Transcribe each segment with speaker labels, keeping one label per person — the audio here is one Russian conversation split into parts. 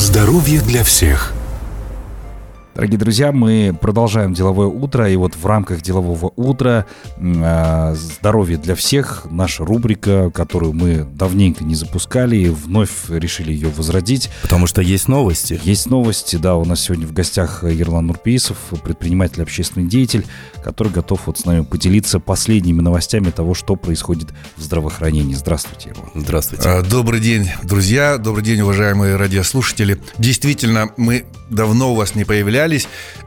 Speaker 1: Здоровье для всех.
Speaker 2: Дорогие друзья, мы продолжаем деловое утро, и вот в рамках делового утра э, «Здоровье для всех» наша рубрика, которую мы давненько не запускали, и вновь решили ее возродить.
Speaker 3: Потому что есть новости.
Speaker 2: Есть новости, да, у нас сегодня в гостях Ерлан Нурпейсов, предприниматель, общественный деятель, который готов вот с нами поделиться последними новостями того, что происходит в здравоохранении. Здравствуйте, Ерлан.
Speaker 3: Здравствуйте.
Speaker 4: А, добрый день, друзья, добрый день, уважаемые радиослушатели. Действительно, мы давно у вас не появлялись,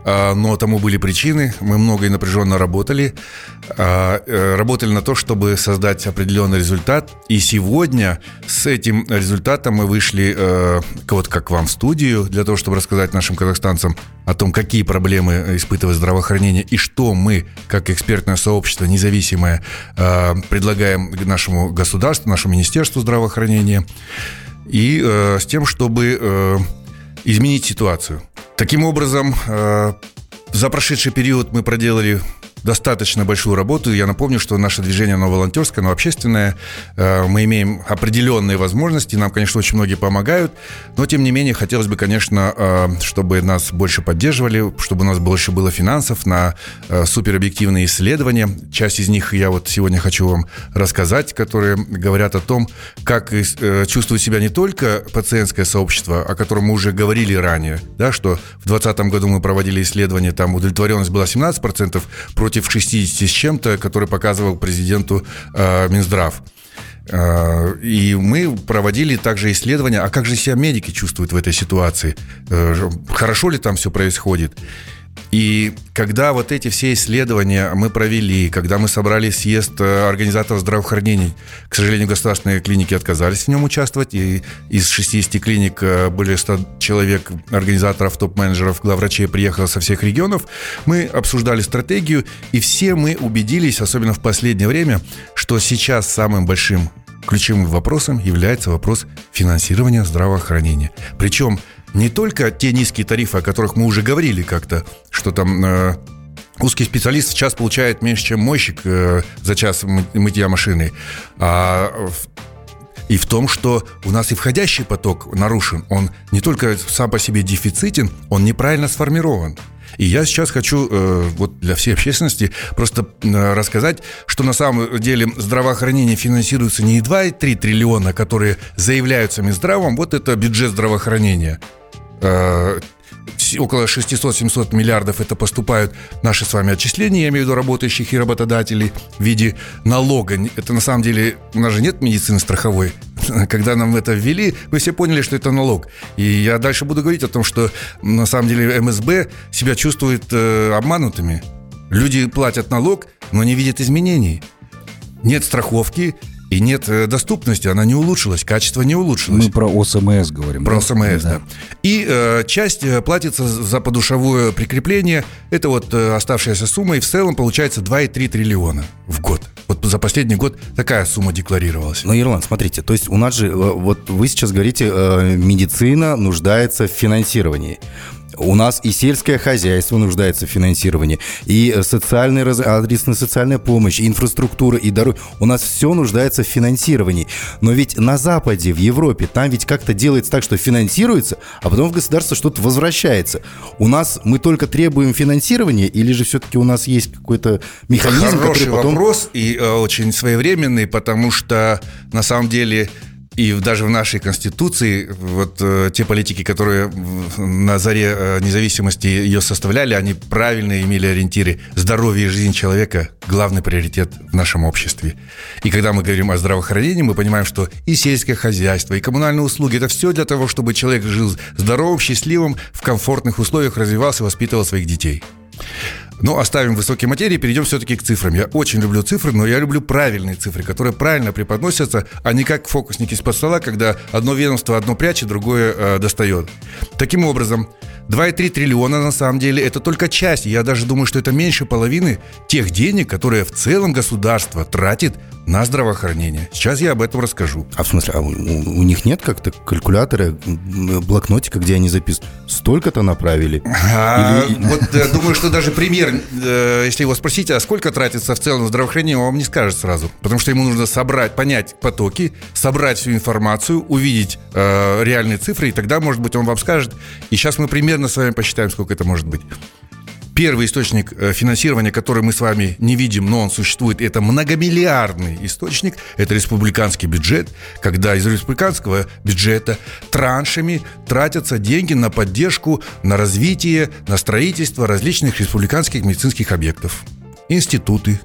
Speaker 4: а, но тому были причины. Мы много и напряженно работали. А, э, работали на то, чтобы создать определенный результат. И сегодня с этим результатом мы вышли э, вот как вам в студию, для того, чтобы рассказать нашим казахстанцам о том, какие проблемы испытывает здравоохранение и что мы, как экспертное сообщество независимое, э, предлагаем нашему государству, нашему Министерству здравоохранения. И с тем, чтобы изменить ситуацию. Таким образом, э, за прошедший период мы проделали достаточно большую работу. Я напомню, что наше движение, оно волонтерское, оно общественное. Э, мы имеем определенные возможности. Нам, конечно, очень многие помогают. Но, тем не менее, хотелось бы, конечно, э, чтобы нас больше поддерживали, чтобы у нас больше было финансов на э, суперобъективные исследования. Часть из них я вот сегодня хочу вам рассказать, которые говорят о том, как чувствует себя не только пациентское сообщество, о котором мы уже говорили ранее, да, что в 2020 году мы проводили исследование, там удовлетворенность была 17% против против 60 с чем-то, который показывал президенту э, Минздрав. Э, и мы проводили также исследования, а как же себя медики чувствуют в этой ситуации, э, хорошо ли там все происходит. И когда вот эти все исследования мы провели, когда мы собрали съезд э, организаторов здравоохранения, к сожалению, государственные клиники отказались в нем участвовать, и из 60 клиник э, более 100 человек, организаторов, топ-менеджеров, главврачей приехало со всех регионов, мы обсуждали стратегию, и все мы убедились, особенно в последнее время, что сейчас самым большим ключевым вопросом является вопрос финансирования здравоохранения. Причем не только те низкие тарифы, о которых мы уже говорили как-то, что там э, узкий специалист в час получает меньше, чем мойщик э, за час мы, мытья машины, а и в том, что у нас и входящий поток нарушен. Он не только сам по себе дефицитен, он неправильно сформирован. И я сейчас хочу э, вот для всей общественности просто э, рассказать, что на самом деле здравоохранение финансируется не 2,3 триллиона, которые заявляются Минздравом, вот это бюджет здравоохранения. Э, около 600-700 миллиардов это поступают наши с вами отчисления, я имею в виду работающих и работодателей в виде налога. Это на самом деле, у нас же нет медицины страховой. Когда нам это ввели, мы все поняли, что это налог. И я дальше буду говорить о том, что на самом деле МСБ себя чувствует э, обманутыми. Люди платят налог, но не видят изменений. Нет страховки, и нет э, доступности, она не улучшилась, качество не улучшилось.
Speaker 2: Мы про ОСМС говорим.
Speaker 4: Про ОСМС, да. да. И э, часть э, платится за подушевое прикрепление, это вот э, оставшаяся сумма, и в целом получается 2,3 триллиона в год. За последний год такая сумма декларировалась.
Speaker 3: Ну, Ирланд, смотрите, то есть у нас же, э, вот вы сейчас говорите, медицина нуждается в финансировании. У нас и сельское хозяйство нуждается в финансировании, и социальная, адресная социальная помощь, и инфраструктура, и дороги. У нас все нуждается в финансировании. Но ведь на Западе, в Европе, там ведь как-то делается так, что финансируется, а потом в государство что-то возвращается. У нас мы только требуем финансирования, или же все-таки у нас есть какой-то механизм,
Speaker 4: Хороший
Speaker 3: который потом...
Speaker 4: вопрос и э, очень своевременный, потому что на самом деле и даже в нашей Конституции вот э, те политики, которые на заре э, независимости ее составляли, они правильно имели ориентиры. Здоровье и жизнь человека – главный приоритет в нашем обществе. И когда мы говорим о здравоохранении, мы понимаем, что и сельское хозяйство, и коммунальные услуги – это все для того, чтобы человек жил здоровым, счастливым, в комфортных условиях, развивался, воспитывал своих детей. Но оставим высокие материи, перейдем все-таки к цифрам. Я очень люблю цифры, но я люблю правильные цифры, которые правильно преподносятся, а не как фокусники из-под стола, когда одно ведомство одно прячет, другое э, достает. Таким образом, 2,3 триллиона на самом деле это только часть. Я даже думаю, что это меньше половины тех денег, которые в целом государство тратит на здравоохранение. Сейчас я об этом расскажу.
Speaker 3: А в смысле, а у, у них нет как-то калькулятора, блокнотика, где они записывают? Столько-то направили?
Speaker 4: А, Или... Вот я думаю, что даже премьер, э, если его спросить, а сколько тратится в целом здравоохранение, он вам не скажет сразу. Потому что ему нужно собрать, понять потоки, собрать всю информацию, увидеть э, реальные цифры, и тогда, может быть, он вам скажет. И сейчас мы примерно с вами посчитаем, сколько это может быть. Первый источник э, финансирования, который мы с вами не видим, но он существует, это многомиллиардный источник, это республиканский бюджет, когда из республиканского бюджета траншами тратятся деньги на поддержку, на развитие, на строительство различных республиканских медицинских объектов. Институты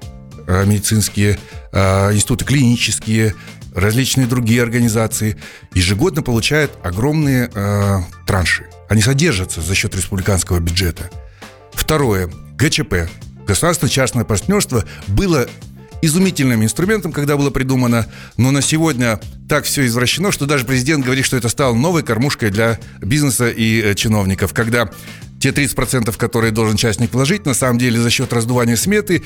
Speaker 4: э, медицинские, э, институты клинические, различные другие организации ежегодно получают огромные транши. Они содержатся за счет республиканского бюджета – Второе. ГЧП. Государственно-частное партнерство было изумительным инструментом, когда было придумано, но на сегодня так все извращено, что даже президент говорит, что это стало новой кормушкой для бизнеса и э, чиновников, когда те 30%, которые должен частник вложить, на самом деле за счет раздувания сметы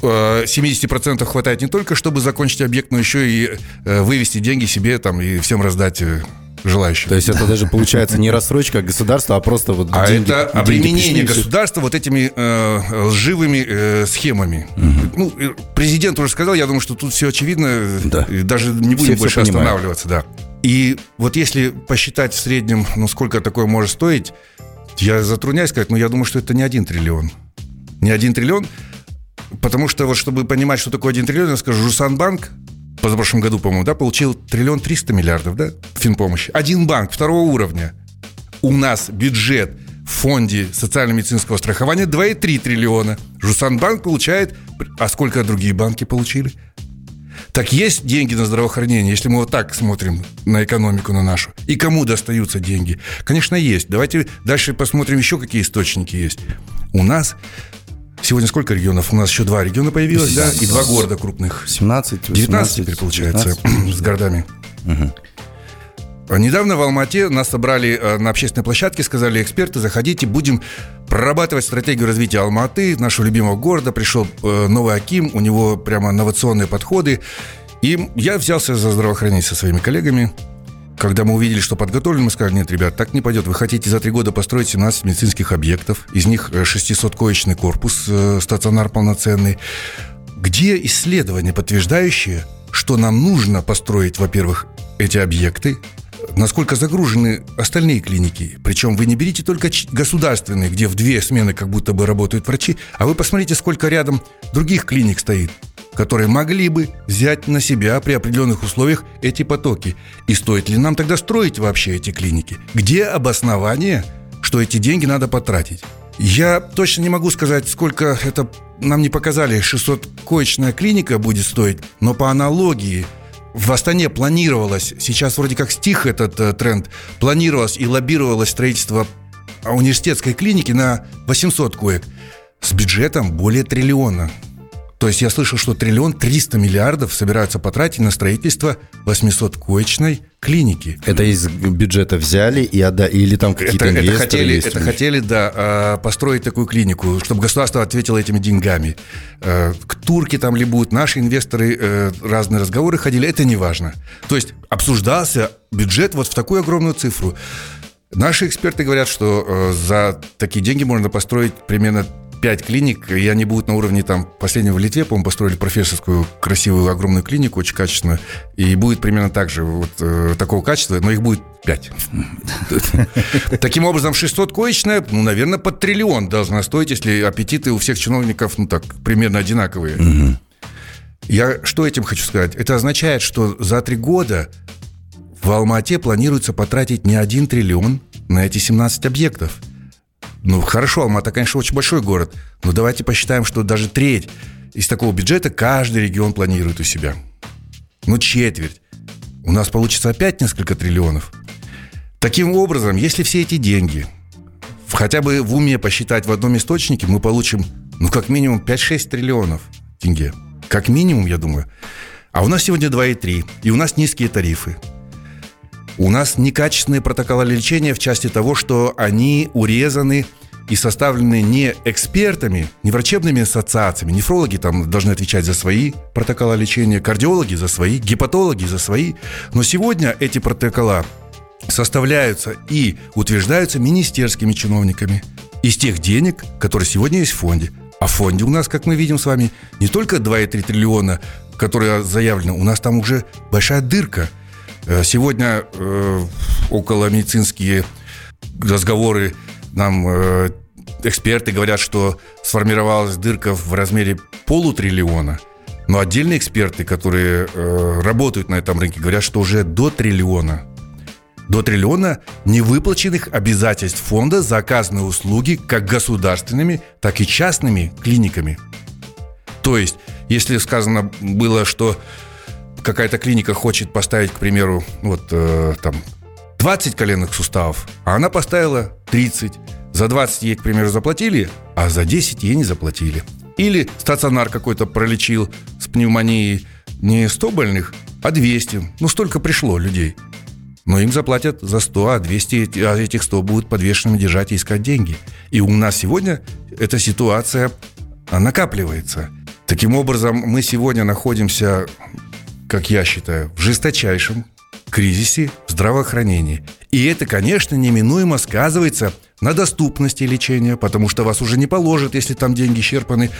Speaker 4: 70% э, хватает не только, чтобы закончить объект, но еще и э, вывести деньги себе там и всем раздать желающим.
Speaker 3: То есть это даже получается не рассрочка государства, а просто вот
Speaker 4: А деньги, это обременение государства вот этими э, лживыми э, схемами. Угу. Ну, президент уже сказал, я думаю, что тут все очевидно, да. даже не будем все больше все останавливаться, да. И вот если посчитать в среднем, ну, сколько такое может стоить, я затрудняюсь сказать, но я думаю, что это не один триллион. Не один триллион, потому что вот чтобы понимать, что такое один триллион, я скажу, Жусанбанк позапрошлом году, по-моему, да, получил триллион триста миллиардов, да, финпомощи. Один банк второго уровня. У нас бюджет в фонде социально-медицинского страхования 2,3 триллиона. Жусанбанк получает... А сколько другие банки получили? Так есть деньги на здравоохранение, если мы вот так смотрим на экономику на нашу? И кому достаются деньги? Конечно, есть. Давайте дальше посмотрим еще, какие источники есть. У нас Сегодня сколько регионов? У нас еще два региона появилось, да? И два города крупных.
Speaker 3: 17, 18,
Speaker 4: 19 теперь получается 19. с городами. Угу. Недавно в Алмате нас собрали э, на общественной площадке, сказали эксперты, заходите, будем прорабатывать стратегию развития Алматы, нашего любимого города. Пришел э, новый Аким, у него прямо инновационные подходы. И я взялся за здравоохранение со своими коллегами. Когда мы увидели, что подготовлен, мы сказали, нет, ребят, так не пойдет. Вы хотите за три года построить 17 медицинских объектов, из них 600-коечный э, корпус, э, стационар полноценный. Где исследования, подтверждающие, что нам нужно построить, во-первых, эти объекты, насколько загружены остальные клиники. Причем вы не берите только государственные, где в две смены как будто бы работают врачи, а вы посмотрите, сколько рядом других клиник стоит которые могли бы взять на себя при определенных условиях эти потоки. И стоит ли нам тогда строить вообще эти клиники? Где обоснование, что эти деньги надо потратить? Я точно не могу сказать, сколько это нам не показали. 600-коечная клиника будет стоить, но по аналогии в Астане планировалось, сейчас вроде как стих этот э, тренд, планировалось и лоббировалось строительство университетской клиники на 800 коек с бюджетом более триллиона. То есть я слышал, что триллион 300 миллиардов собираются потратить на строительство 800-коечной клиники.
Speaker 3: Это из бюджета взяли и отда... или там какие-то это,
Speaker 4: это хотели, есть? Это хотели, да, а, построить такую клинику, чтобы государство ответило этими деньгами. Э, к турки там ли будут, наши инвесторы, э, разные разговоры ходили, это не важно. То есть обсуждался бюджет вот в такую огромную цифру. Наши эксперты говорят, что э, за такие деньги можно построить примерно 5 клиник, и они будут на уровне там последнего в Литве, по-моему, построили профессорскую красивую огромную клинику, очень качественную, и будет примерно так же, вот э, такого качества, но их будет 5. Таким образом, 600-коечная, ну, наверное, под триллион должна стоить, если аппетиты у всех чиновников, ну, так, примерно одинаковые. Я что этим хочу сказать? Это означает, что за три года в Алмате планируется потратить не один триллион на эти 17 объектов – ну, хорошо, Алмата, конечно, очень большой город, но давайте посчитаем, что даже треть из такого бюджета каждый регион планирует у себя. Ну, четверть. У нас получится опять несколько триллионов. Таким образом, если все эти деньги хотя бы в уме посчитать в одном источнике, мы получим, ну, как минимум 5-6 триллионов тенге. Как минимум, я думаю. А у нас сегодня 2,3, и у нас низкие тарифы. У нас некачественные протоколы лечения в части того, что они урезаны и составлены не экспертами, не врачебными ассоциациями, нефрологи там должны отвечать за свои протоколы лечения, кардиологи за свои, гепатологи за свои. Но сегодня эти протокола составляются и утверждаются министерскими чиновниками из тех денег, которые сегодня есть в фонде. А в фонде у нас, как мы видим с вами, не только 2,3 триллиона, которые заявлены, у нас там уже большая дырка. Э, сегодня э, около медицинские разговоры нам э, эксперты говорят, что сформировалась дырка в размере полутриллиона. Но отдельные эксперты, которые работают на этом рынке, говорят, что уже до триллиона до триллиона невыплаченных обязательств фонда за оказанные услуги как государственными, так и частными клиниками. То есть, если сказано было, что какая-то клиника хочет поставить, к примеру, вот э, там 20 коленных суставов, а она поставила 30. За 20 ей, к примеру, заплатили, а за 10 ей не заплатили. Или стационар какой-то пролечил с пневмонией не 100 больных, а 200. Ну, столько пришло людей. Но им заплатят за 100, а 200, а этих 100 будут подвешенными держать и искать деньги. И у нас сегодня эта ситуация накапливается. Таким образом, мы сегодня находимся, как я считаю, в жесточайшем кризисе здравоохранения. И это, конечно, неминуемо сказывается на доступности лечения, потому что вас уже не положат, если там деньги исчерпаны.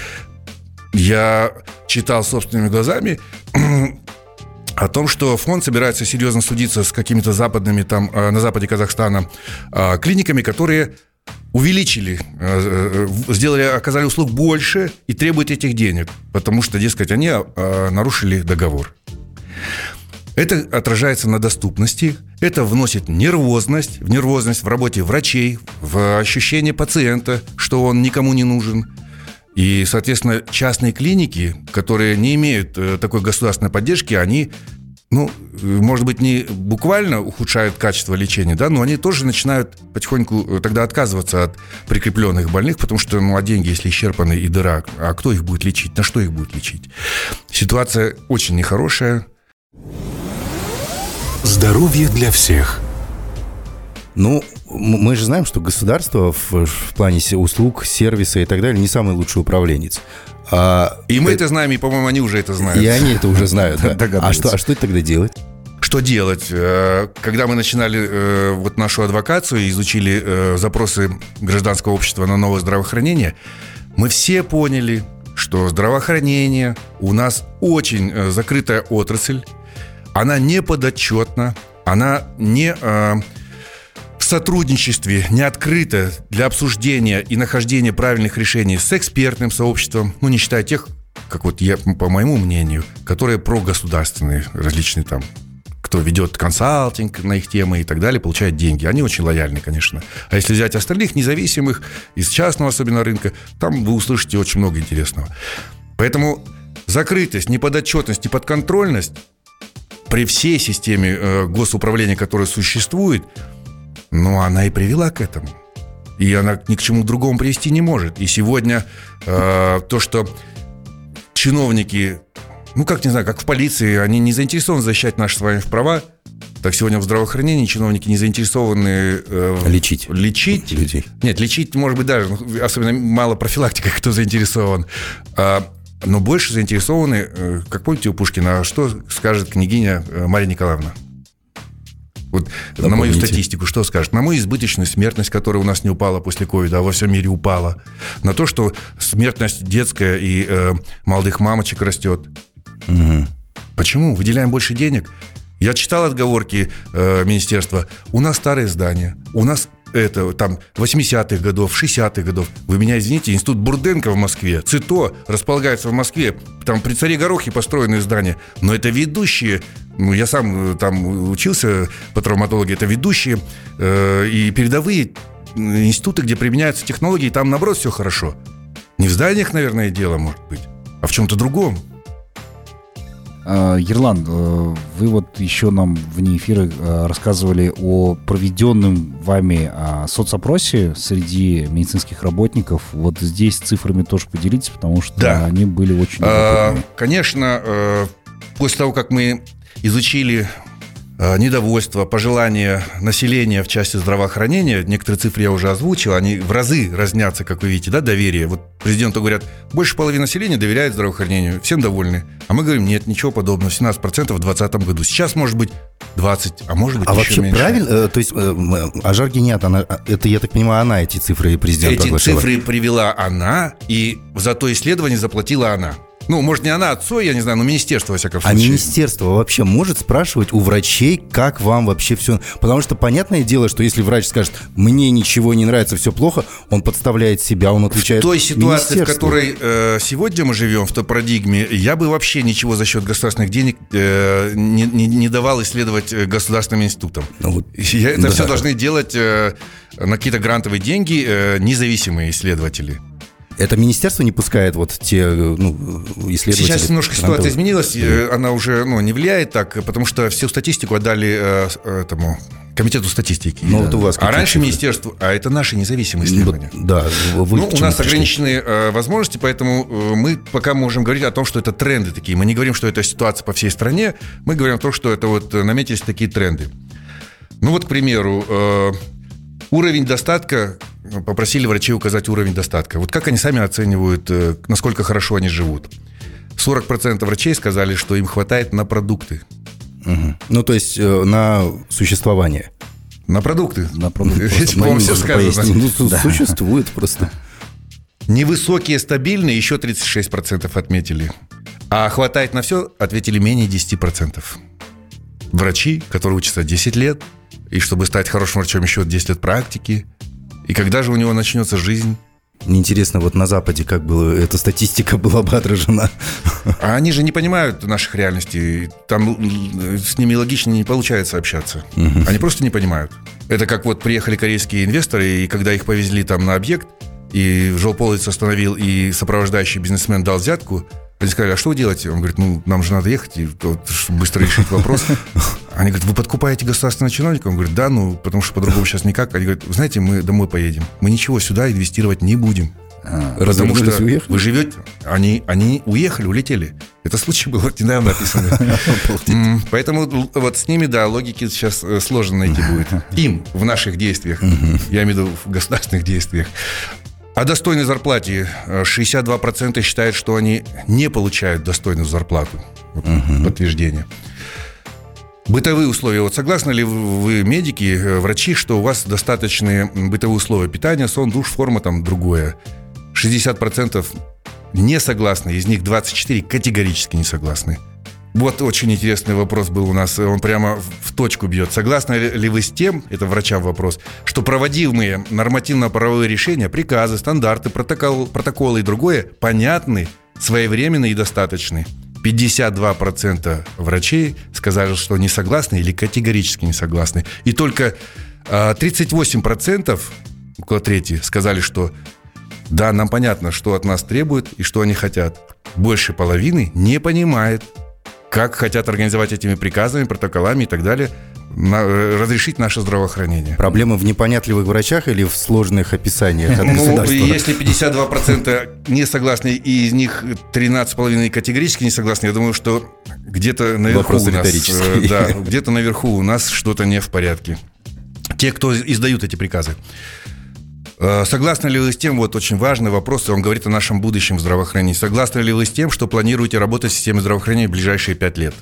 Speaker 4: Я читал собственными глазами о том, что фонд собирается серьезно судиться с какими-то западными там э, на западе Казахстана э, клиниками, которые увеличили, э, сделали, оказали услуг больше и требуют этих денег, потому что, дескать, они нарушили договор. Это отражается на доступности, это вносит нервозность, в нервозность в работе врачей, в ощущение пациента, что он никому не нужен – и, соответственно, частные клиники, которые не имеют э, такой государственной поддержки, они ну, может быть, не буквально ухудшают качество лечения, да, но они тоже начинают потихоньку э, тогда отказываться от прикрепленных больных, потому что, ну, а деньги, если исчерпаны и дыра, а кто их будет лечить, на что их будет лечить? Ситуация очень нехорошая.
Speaker 1: Здоровье для всех.
Speaker 3: Ну, мы же знаем, что государство в, в плане услуг, сервиса и так далее не самый лучший управленец.
Speaker 4: А, и мы это, это знаем, и, по-моему, они уже это знают.
Speaker 3: И они это уже знают, да. А что, а что это тогда делать?
Speaker 4: Что делать? Э, когда мы начинали э, вот нашу адвокацию и изучили э, запросы гражданского общества на новое здравоохранение, мы все поняли, что здравоохранение у нас очень закрытая отрасль, она не подотчетна, она не в сотрудничестве, не открыто для обсуждения и нахождения правильных решений с экспертным сообществом, ну, не считая тех, как вот я, по моему мнению, которые прогосударственные, различные там кто ведет консалтинг на их темы и так далее, получает деньги. Они очень лояльны, конечно. А если взять остальных независимых, из частного особенно рынка, там вы услышите очень много интересного. Поэтому закрытость, неподотчетность, неподконтрольность при всей системе э, госуправления, которая существует – но она и привела к этому. И она ни к чему другому привести не может. И сегодня э, то, что чиновники, ну как не знаю, как в полиции, они не заинтересованы защищать наши с вами права, так сегодня в здравоохранении чиновники не заинтересованы
Speaker 3: э, лечить.
Speaker 4: лечить
Speaker 3: людей.
Speaker 4: Нет, лечить, может быть, даже, ну, особенно мало профилактика, кто заинтересован. А, но больше заинтересованы, э, как помните у Пушкина, а что скажет княгиня э, Мария Николаевна? Вот Напомните. на мою статистику что скажет? На мою избыточную смертность, которая у нас не упала после ковида, а во всем мире упала. На то, что смертность детская и э, молодых мамочек растет. Угу. Почему? Выделяем больше денег. Я читал отговорки э, министерства. У нас старые здания, у нас это там 80-х годов, 60-х годов. Вы меня извините, институт Бурденко в Москве, ЦИТО располагается в Москве, там при царе Горохе построены здания, но это ведущие ну, я сам э, там учился по травматологии, это ведущие э, и передовые институты, где применяются технологии, там, наоборот, все хорошо. Не в зданиях, наверное, дело, может быть, а в чем-то другом.
Speaker 2: А, Ерлан, э, вы вот еще нам вне эфира э, рассказывали о проведенном вами а, соцопросе среди медицинских работников. Вот здесь цифрами тоже поделитесь, потому что да. они были очень...
Speaker 4: А, конечно, после того, как мы изучили Э, недовольство, пожелания населения в части здравоохранения, некоторые цифры я уже озвучил, они в разы разнятся, как вы видите, да, доверие. Вот президенту говорят, больше половины населения доверяет здравоохранению, всем довольны. А мы говорим, нет, ничего подобного, 17% в 2020 году. Сейчас может быть 20, а может быть
Speaker 3: а
Speaker 4: еще
Speaker 3: вообще
Speaker 4: меньше.
Speaker 3: правильно, э, то есть э, Ажар Гениат, она, это, я так понимаю, она эти цифры президента
Speaker 4: Эти
Speaker 3: оглашала?
Speaker 4: цифры привела она, и за то исследование заплатила она. Ну, может, не она, а отцой, я не знаю, но министерство, во всяком
Speaker 3: А
Speaker 4: случае.
Speaker 3: министерство вообще может спрашивать у врачей, как вам вообще все... Потому что понятное дело, что если врач скажет, мне ничего не нравится, все плохо, он подставляет себя, он отвечает
Speaker 4: В той ситуации, в которой э, сегодня мы живем, в той парадигме, я бы вообще ничего за счет государственных денег э, не, не- не давал исследовать э, государственным институтам.
Speaker 3: Ну вот,
Speaker 4: Я- это
Speaker 3: да.
Speaker 4: все должны делать э, на какие-то грантовые деньги э, независимые исследователи.
Speaker 3: Это министерство не пускает вот те э, ну, исследователи?
Speaker 4: Сейчас немножко ситуация изменилась, э, она уже ну, не влияет так, потому что всю статистику отдали э, с- этому комитету статистики.
Speaker 3: Ну, вот у вас
Speaker 4: а раньше министерство, а это наши независимые
Speaker 3: Ну,
Speaker 4: исследования.
Speaker 3: Да, вы
Speaker 4: Ну, у нас
Speaker 3: пришли?
Speaker 4: ограниченные э, возможности, поэтому э, мы пока можем говорить о том, что это тренды такие. Мы не говорим, что это ситуация по всей стране, мы говорим о том, что это вот э, наметились такие тренды. Ну вот, к примеру, э, уровень достатка, э, попросили врачей указать уровень достатка. Вот как они сами оценивают, э, насколько хорошо они живут? 40% врачей сказали, что им хватает на продукты.
Speaker 3: Мгм. Ну, то есть э, на существование.
Speaker 4: На продукты.
Speaker 2: На продукты.
Speaker 4: По-моему, все
Speaker 3: Можно
Speaker 4: сказано.
Speaker 3: Ну, су- существует просто.
Speaker 4: Невысокие, стабильные еще 36% отметили. А хватает на все, ответили менее 10%. Врачи, которые учатся 10 лет, и чтобы стать хорошим врачом, еще 10 лет практики. И когда же у него начнется жизнь?
Speaker 3: Мне интересно, вот на Западе как бы эта статистика была бы отражена.
Speaker 4: А они же не понимают наших реальностей. Там с ними логично не получается общаться. Они просто не понимают. Это как вот приехали корейские инвесторы, и когда их повезли там на объект, и жилполовец остановил, и сопровождающий бизнесмен дал взятку, они сказали, а что вы делаете? Он говорит, ну, нам же надо ехать, и вот, чтобы быстро решить вопрос. Они говорят, вы подкупаете государственного чиновника? Он говорит, да, ну, потому что по-другому сейчас никак. Они говорят, вы знаете, мы домой поедем. Мы ничего сюда инвестировать не будем. Потому
Speaker 3: Развернулись
Speaker 4: что
Speaker 3: уехали?
Speaker 4: вы живете, они, они уехали, улетели. Это случай был вот недавно описанный. М, Поэтому вот с ними, да, логики сейчас э, сложно найти будет. Им в наших действиях, я имею в виду в государственных действиях. О достойной зарплате э, 62% считают, что они не получают достойную зарплату. Вот Подтверждение. Бытовые условия. Вот согласны ли вы, медики, э, врачи, что у вас достаточные бытовые условия? Питание, сон, душ, форма, там другое. 60% не согласны, из них 24 категорически не согласны. Вот очень интересный вопрос был у нас, он прямо в- точку бьет. Согласны ли вы с тем, это врачам вопрос, что проводимые нормативно-правовые решения, приказы, стандарты, протокол, протоколы и другое понятны, своевременны и достаточны? 52% врачей сказали, что не согласны или категорически не согласны. И только а, 38%, около трети, сказали, что да, нам понятно, что от нас требуют и что они хотят. Больше половины не понимает, как хотят организовать этими приказами, протоколами и так далее, на- э, разрешить наше здравоохранение.
Speaker 3: Проблема в непонятливых врачах или в сложных описаниях от
Speaker 4: Ну, если 52% не согласны, и из них 13,5% категорически не согласны, я думаю, что где-то наверху
Speaker 3: Вопрос
Speaker 4: у нас... э, Да, где-то наверху у нас что-то не в порядке. Те, кто издают эти приказы. Э, Согласны ли вы с тем, вот очень важный вопрос, он говорит о нашем будущем в здравоохранении. Согласны ли вы с тем, что планируете работать в системе здравоохранения в ближайшие пять лет?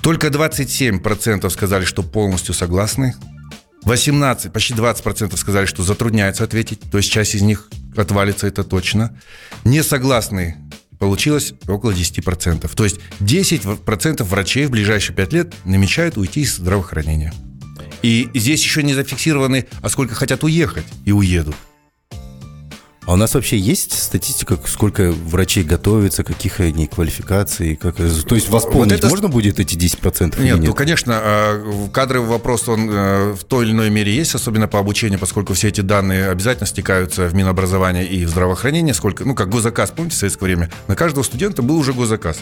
Speaker 4: Только 27% сказали, что полностью согласны. 18, почти 20% сказали, что затрудняется ответить. То есть часть из них отвалится, это точно. Не согласны получилось около 10%. То есть 10% врачей в ближайшие 5 лет намечают уйти из здравоохранения. И здесь еще не зафиксированы, а сколько хотят уехать и уедут.
Speaker 3: А у нас вообще есть статистика, сколько врачей готовятся, каких они квалификаций? Как... То есть восполнить
Speaker 4: это-
Speaker 3: можно будет эти 10% или
Speaker 4: Нет,
Speaker 3: нет?
Speaker 4: ну, конечно, э, кадровый вопрос, он э, в той или иной мере есть, особенно по обучению, поскольку все эти данные обязательно стекаются в Минобразование и в здравоохранение, сколько, ну, как госзаказ, помните, в советское время, на каждого студента был уже госзаказ.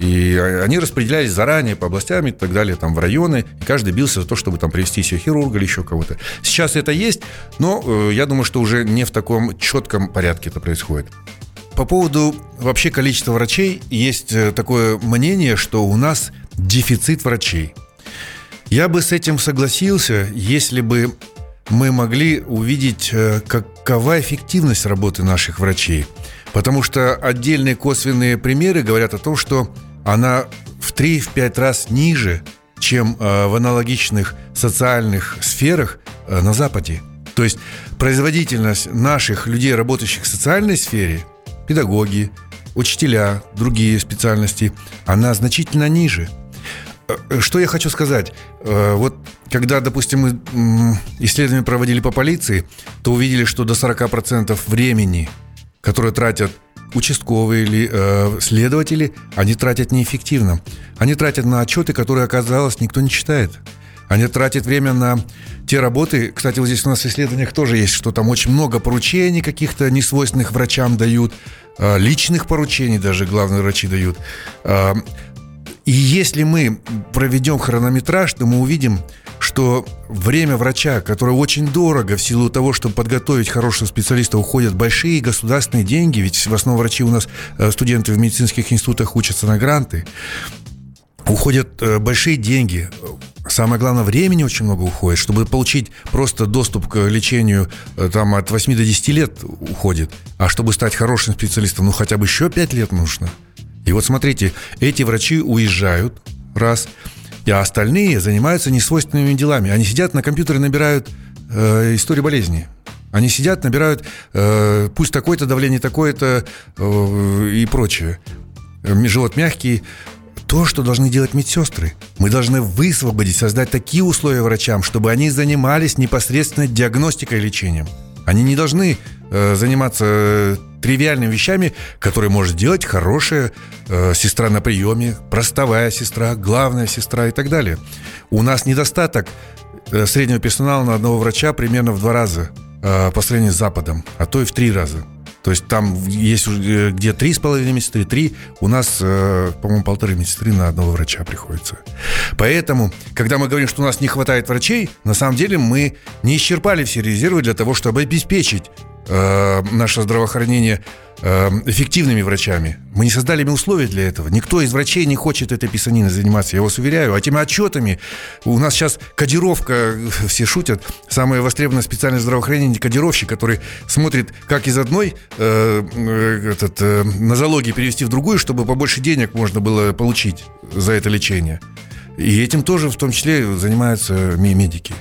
Speaker 4: И они распределялись заранее по областям и так далее, там, в районы, и каждый бился за то, чтобы там привести себе хирурга или еще кого-то. Сейчас это есть, но э, я думаю, что уже не в таком четком порядке это происходит. По поводу вообще количества врачей есть э, такое мнение, что у нас дефицит врачей. Я бы с этим согласился, если бы мы могли увидеть, э, какова эффективность работы наших врачей. Потому что отдельные косвенные примеры говорят о том, что она в 3-5 раз ниже, чем э, в аналогичных социальных сферах э, на Западе. То есть производительность наших людей, работающих в социальной сфере, педагоги, учителя, другие специальности, она значительно ниже. Что я хочу сказать? Вот когда, допустим, мы исследования проводили по полиции, то увидели, что до 40% времени, которое тратят участковые или э, следователи, они тратят неэффективно. Они тратят на отчеты, которые, оказалось, никто не читает. Они тратят время на те работы. Кстати, вот здесь у нас в исследованиях тоже есть, что там очень много поручений каких-то несвойственных врачам дают, э, личных поручений даже главные врачи дают. Э, и если мы проведем хронометраж, то мы увидим, что время врача, которое очень дорого в силу того, чтобы подготовить хорошего специалиста, уходят большие государственные деньги, ведь в основном врачи у нас, э, студенты в медицинских институтах учатся на гранты, уходят э, большие деньги. Самое главное, времени очень много уходит. Чтобы получить просто доступ к лечению э, там от 8 до 10 лет уходит. А чтобы стать хорошим специалистом, ну хотя бы еще 5 лет нужно. И вот смотрите, эти врачи уезжают, раз – а остальные занимаются несвойственными делами. Они сидят на компьютере, набирают э, историю болезни. Они сидят, набирают э, пусть такое-то давление, такое-то э, и прочее. Живот мягкий. То, что должны делать медсестры. Мы должны высвободить, создать такие условия врачам, чтобы они занимались непосредственно диагностикой и лечением. Они не должны э, заниматься тривиальными вещами, которые может делать хорошая э, сестра на приеме, простовая сестра, главная сестра и так далее. У нас недостаток э, среднего персонала на одного врача примерно в два раза э, по сравнению с Западом, а то и в три раза. То есть там есть уже где три с половиной медсестры, три. У нас, э, по-моему, полторы медсестры на одного врача приходится. Поэтому, когда мы говорим, что у нас не хватает врачей, на самом деле мы не исчерпали все резервы для того, чтобы обеспечить э, наше здравоохранение э, эффективными врачами. Мы не создали им условия для этого. Никто из врачей не хочет этой писаниной заниматься, я вас уверяю. А теми отчетами у нас сейчас кодировка, все шутят, самая востребованная специальность здравоохранения кодировщик, который смотрит, как из одной э, э, этот, э, нозологии перевести в другую, чтобы побольше денег можно было получить за это лечение. И этим тоже в том числе занимаются медики.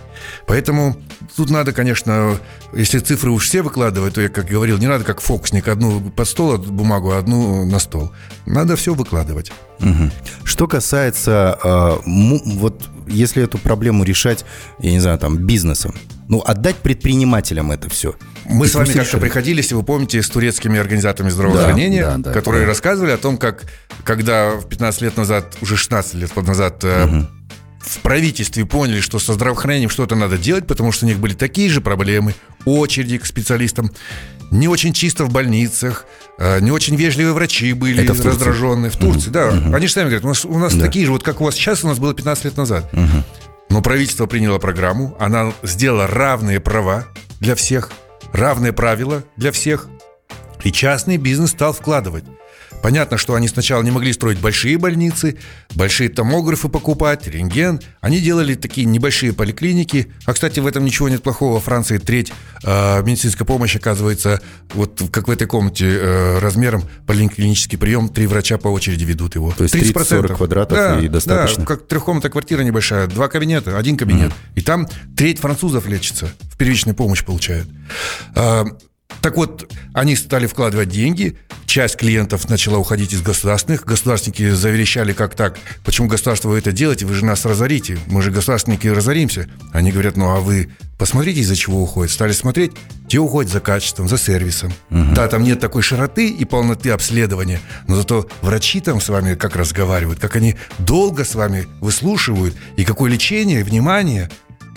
Speaker 4: Поэтому тут надо, конечно, если цифры уж все выкладывать, то я, как говорил, не надо как фокусник, одну под стол бумагу, одну на стол. Надо все выкладывать.
Speaker 3: Угу. Что касается, э, вот если эту проблему решать, я не знаю, там, бизнесом, ну, отдать предпринимателям это все.
Speaker 4: Мы с вами как-то приходили, если вы помните, с турецкими организациями здравоохранения, да, да, да, которые да. рассказывали о том, как, когда в 15 лет назад, уже 16 лет назад, угу в правительстве поняли, что со здравоохранением что-то надо делать, потому что у них были такие же проблемы, очереди к специалистам, не очень чисто в больницах, э, не очень вежливые врачи были Это в раздраженные. В Турции, угу. да. Угу. Они же сами говорят, у нас, у нас да. такие же, вот как у вас сейчас, у нас было 15 лет назад. Угу. Но правительство приняло программу, она сделала равные права для всех, равные правила для всех, и частный бизнес стал вкладывать. Понятно, что они сначала не могли строить большие больницы, большие томографы покупать, рентген. Они делали такие небольшие поликлиники. А, кстати, в этом ничего нет плохого. Во Франции треть э, медицинской помощи оказывается, вот как в этой комнате, э, размером поликлинический прием, три врача по очереди ведут его.
Speaker 3: То есть 30-40 квадратов да, и достаточно?
Speaker 4: Да, как трехкомнатная квартира небольшая, два кабинета, один кабинет. Mm-hmm. И там треть французов лечится, в первичной помощь получают. А, так вот, они стали вкладывать деньги, часть клиентов начала уходить из государственных, государственники заверещали, как так, почему государство вы это делаете, вы же нас разорите, мы же государственники разоримся. Они говорят, ну а вы посмотрите, из-за чего уходят. Стали смотреть, те уходят за качеством, за сервисом. Угу. Да, там нет такой широты и полноты обследования, но зато врачи там с вами как разговаривают, как они долго с вами выслушивают, и какое лечение, внимание.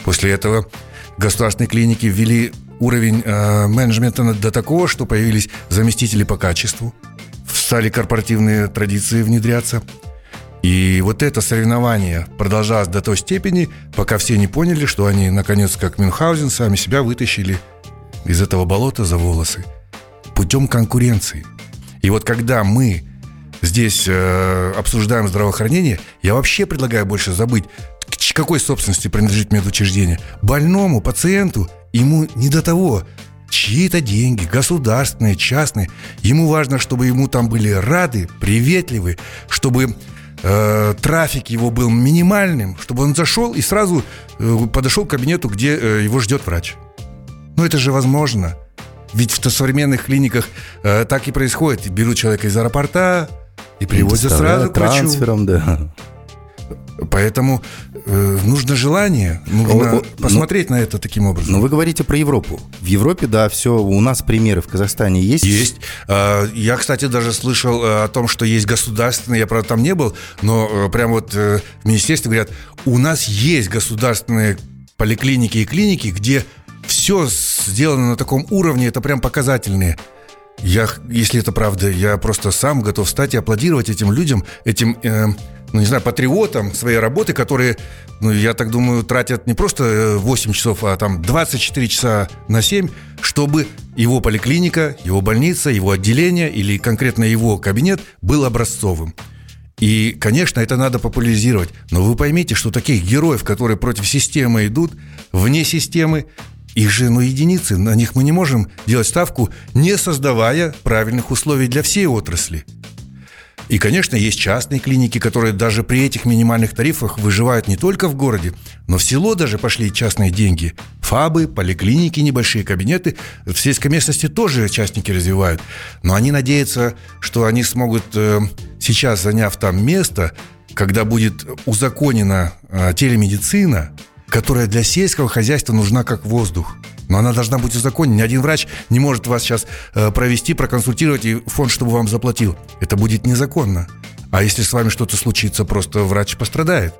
Speaker 4: После этого государственные клиники ввели уровень э, менеджмента до такого, что появились заместители по качеству, стали корпоративные традиции внедряться. И вот это соревнование продолжалось до той степени, пока все не поняли, что они, наконец, как Мюнхгаузен, сами себя вытащили из этого болота за волосы путем конкуренции. И вот когда мы здесь э, обсуждаем здравоохранение, я вообще предлагаю больше забыть какой собственности принадлежит медучреждение. Больному, пациенту, ему не до того. Чьи-то деньги, государственные, частные. Ему важно, чтобы ему там были рады, приветливы, чтобы э, трафик его был минимальным, чтобы он зашел и сразу э, подошел к кабинету, где э, его ждет врач. Но это же возможно. Ведь в современных клиниках э, так и происходит. Берут человека из аэропорта и привозят сразу к врачу.
Speaker 3: Да.
Speaker 4: Поэтому нужно желание, нужно о, посмотреть ну, на это таким образом.
Speaker 3: Но вы говорите про Европу. В Европе, да, все, у нас примеры в Казахстане есть?
Speaker 4: Есть. А, я, кстати, даже слышал э, о том, что есть государственные, я, правда, там не был, но э, прям вот в министерстве говорят, у нас есть государственные поликлиники и клиники, где все сделано на таком уровне, это прям показательные. Я, если это правда, я просто сам готов встать и аплодировать этим людям, этим э, ну, не знаю, патриотам своей работы, которые, ну, я так думаю, тратят не просто 8 э, часов, а там 24 часа на 7, чтобы его поликлиника, его больница, его отделение или конкретно его кабинет был образцовым. И, конечно, это надо популяризировать. Но вы поймите, что таких героев, которые против системы идут, вне системы, их же, ну, единицы, на них мы не можем делать ставку, не создавая правильных условий для всей отрасли. И, конечно, есть частные клиники, которые даже при этих минимальных тарифах выживают не только в городе, но в село даже пошли частные деньги. Фабы, поликлиники, небольшие кабинеты. В сельской местности тоже частники развивают. Но они надеются, что они смогут э, сейчас, заняв там место, когда будет узаконена э, телемедицина, которая для сельского хозяйства нужна как воздух – но она должна быть узаконена. Ни один врач не может вас сейчас э, провести, проконсультировать и фонд, чтобы вам заплатил. Это будет незаконно. А если с вами что-то случится, просто врач пострадает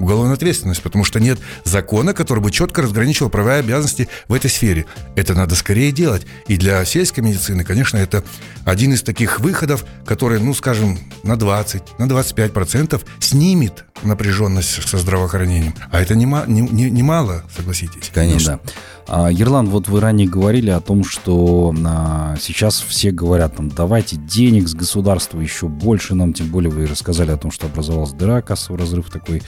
Speaker 4: уголовная ответственность, потому что нет закона, который бы четко разграничивал права и обязанности в этой сфере. Это надо скорее делать. И для сельской медицины, конечно, это один из таких выходов, который, ну, скажем, на 20, на 25 процентов снимет напряженность со здравоохранением. А это немало, не, не, не согласитесь.
Speaker 2: Конечно. Ну, да. А, Ерлан, вот вы ранее говорили о том, что а, сейчас все говорят, там, давайте денег с государства еще больше нам, тем более вы рассказали о том, что образовалась дыра, кассовый разрыв такой,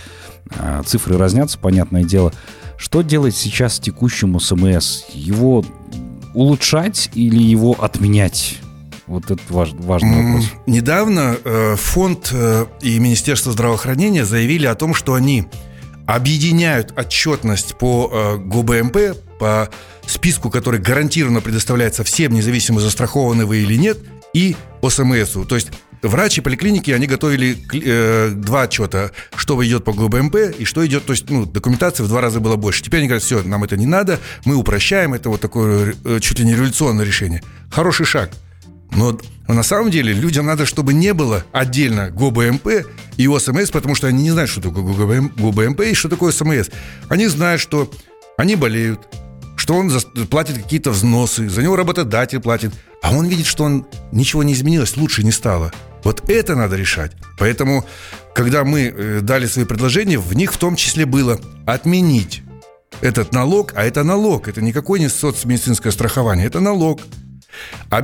Speaker 2: а, цифры разнятся, понятное дело. Что делать сейчас текущему СМС? Его улучшать или его отменять? Вот это важ, важный вопрос.
Speaker 4: Недавно э, фонд э, и Министерство здравоохранения заявили о том, что они объединяют отчетность по э, ГОБМП, по списку, который гарантированно предоставляется всем, независимо застрахованы вы или нет, и ОСМСу. То есть врачи поликлиники, они готовили э, два отчета, что идет по ГБМП и что идет, то есть, ну, документации в два раза было больше. Теперь они говорят, все, нам это не надо, мы упрощаем, это вот такое э, чуть ли не революционное решение. Хороший шаг. Но на самом деле людям надо, чтобы не было отдельно ГОБМП и ОСМС, потому что они не знают, что такое ГОБМП и что такое СМС. Они знают, что они болеют, что он платит какие-то взносы, за него работодатель платит, а он видит, что он ничего не изменилось, лучше не стало. Вот это надо решать. Поэтому, когда мы э, дали свои предложения, в них в том числе было отменить этот налог, а это налог, это никакое не соцмедицинское страхование, это налог. А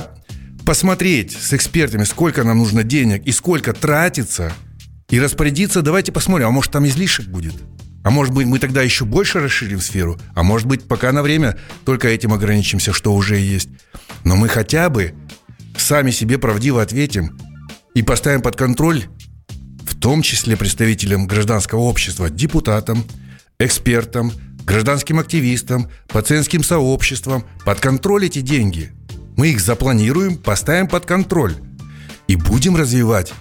Speaker 4: посмотреть с экспертами, сколько нам нужно денег и сколько тратится, и распорядиться, давайте посмотрим, а может там излишек будет. А может быть, мы тогда еще больше расширим сферу, а может быть, пока на время только этим ограничимся, что уже есть. Но мы хотя бы сами себе правдиво ответим и поставим под контроль в том числе представителям гражданского общества, депутатам, экспертам, гражданским активистам, пациентским сообществам, под контроль эти деньги. Мы их запланируем, поставим под контроль и будем развивать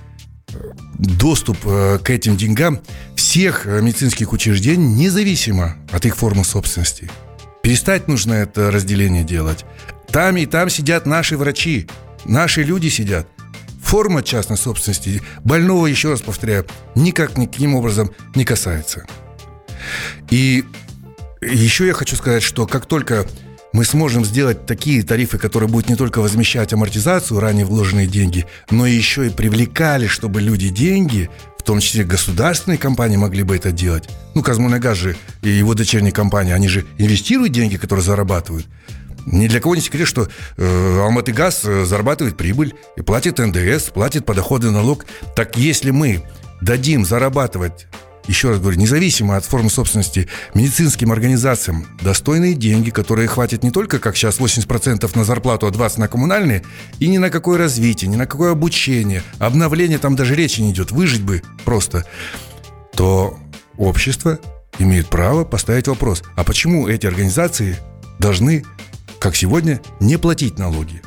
Speaker 4: доступ э, к этим деньгам всех э, медицинских учреждений, независимо от их формы собственности. Перестать нужно это разделение делать. Там и там сидят наши врачи, наши люди сидят. Форма частной собственности больного, еще раз повторяю, никак никаким образом не касается. И еще я хочу сказать, что как только мы сможем сделать такие тарифы, которые будут не только возмещать амортизацию, ранее вложенные деньги, но еще и привлекали, чтобы люди деньги, в том числе государственные компании могли бы это делать. Ну, Казмунайгаз же и его дочерние компании, они же инвестируют деньги, которые зарабатывают. Ни для кого не секрет, что э, Алматы Газ э, зарабатывает прибыль и платит НДС, платит подоходный налог. Так если мы дадим зарабатывать еще раз говорю, независимо от формы собственности, медицинским организациям достойные деньги, которые хватит не только, как сейчас, 80% на зарплату, а 20% на коммунальные, и ни на какое развитие, ни на какое обучение, обновление там даже речи не идет, выжить бы просто, то общество имеет право поставить вопрос, а почему эти организации должны, как сегодня, не платить налоги?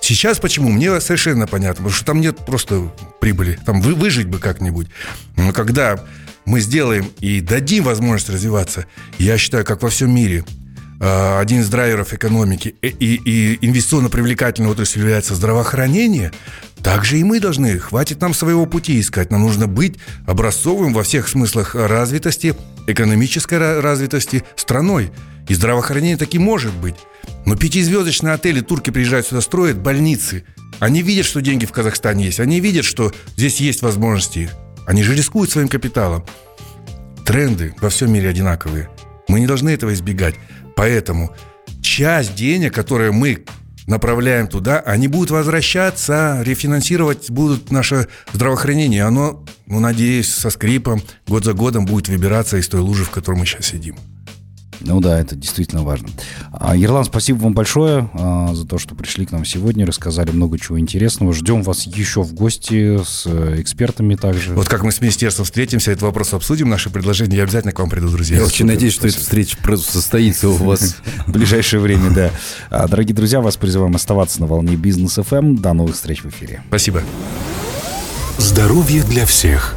Speaker 4: Сейчас почему? Мне совершенно понятно, потому что там нет просто прибыли. Там вы, выжить бы как-нибудь. Но когда мы сделаем и дадим возможность развиваться, я считаю, как во всем мире, а, один из драйверов экономики и, и, и инвестиционно привлекательной отрасль является здравоохранение, также и мы должны, хватит нам своего пути искать, нам нужно быть образцовым во всех смыслах развитости, экономической развитости страной. И здравоохранение таки может быть. Но пятизвездочные отели турки приезжают сюда, строят больницы. Они видят, что деньги в Казахстане есть. Они видят, что здесь есть возможности. Они же рискуют своим капиталом. Тренды во всем мире одинаковые. Мы не должны этого избегать. Поэтому часть денег, которые мы направляем туда, они будут возвращаться, рефинансировать будут наше здравоохранение. Оно, ну, надеюсь, со скрипом год за годом будет выбираться из той лужи, в которой мы сейчас сидим.
Speaker 2: Ну да, это действительно важно. А, Ерлан, спасибо вам большое а, за то, что пришли к нам сегодня, рассказали много чего интересного. Ждем вас еще в гости с э, экспертами также.
Speaker 4: Вот как мы с министерством встретимся, этот вопрос обсудим, наши предложения, я обязательно к вам приду, друзья.
Speaker 3: Я очень надеюсь, что эта встреча состоится у вас
Speaker 2: в ближайшее время, да. А, дорогие друзья, вас призываем оставаться на волне бизнес FM. До новых встреч в эфире.
Speaker 4: Спасибо.
Speaker 1: Здоровье для всех.